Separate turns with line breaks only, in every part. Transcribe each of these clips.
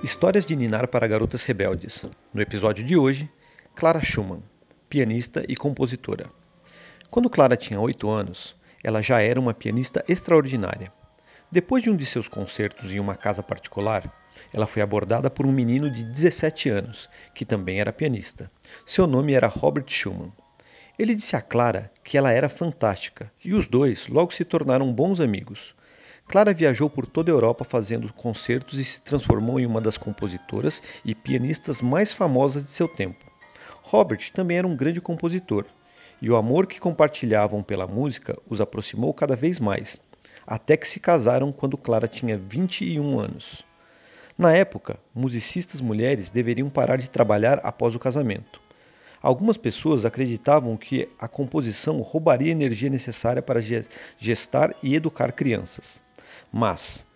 Histórias de Ninar para Garotas Rebeldes. No episódio de hoje, Clara Schumann, pianista e compositora. Quando Clara tinha 8 anos, ela já era uma pianista extraordinária. Depois de um de seus concertos em uma casa particular, ela foi abordada por um menino de 17 anos, que também era pianista. Seu nome era Robert Schumann. Ele disse a Clara que ela era fantástica, e os dois logo se tornaram bons amigos. Clara viajou por toda a Europa fazendo concertos e se transformou em uma das compositoras e pianistas mais famosas de seu tempo. Robert também era um grande compositor, e o amor que compartilhavam pela música os aproximou cada vez mais, até que se casaram quando Clara tinha 21 anos. Na época, musicistas mulheres deveriam parar de trabalhar após o casamento. Algumas pessoas acreditavam que a composição roubaria a energia necessária para gestar e educar crianças. Mas,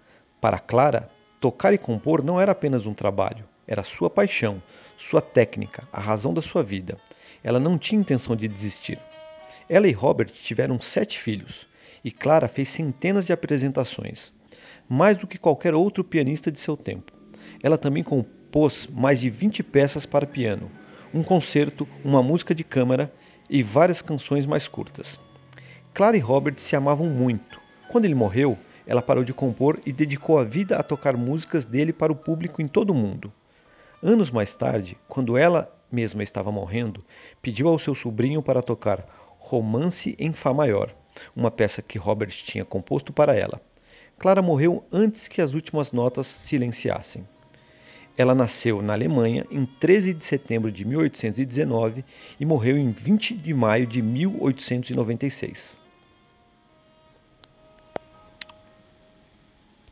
para Clara, tocar e compor não era apenas um trabalho, era sua paixão, sua técnica, a razão da sua vida. Ela não tinha intenção de desistir. Ela e Robert tiveram sete filhos, e Clara fez centenas de apresentações, mais do que qualquer outro pianista de seu tempo. Ela também compôs mais de 20 peças para piano, um concerto, uma música de câmara e várias canções mais curtas. Clara e Robert se amavam muito. Quando ele morreu, ela parou de compor e dedicou a vida a tocar músicas dele para o público em todo o mundo. Anos mais tarde, quando ela mesma estava morrendo, pediu ao seu sobrinho para tocar Romance em Fá Maior, uma peça que Robert tinha composto para ela. Clara morreu antes que as últimas notas silenciassem. Ela nasceu na Alemanha em 13 de setembro de 1819 e morreu em 20 de maio de 1896.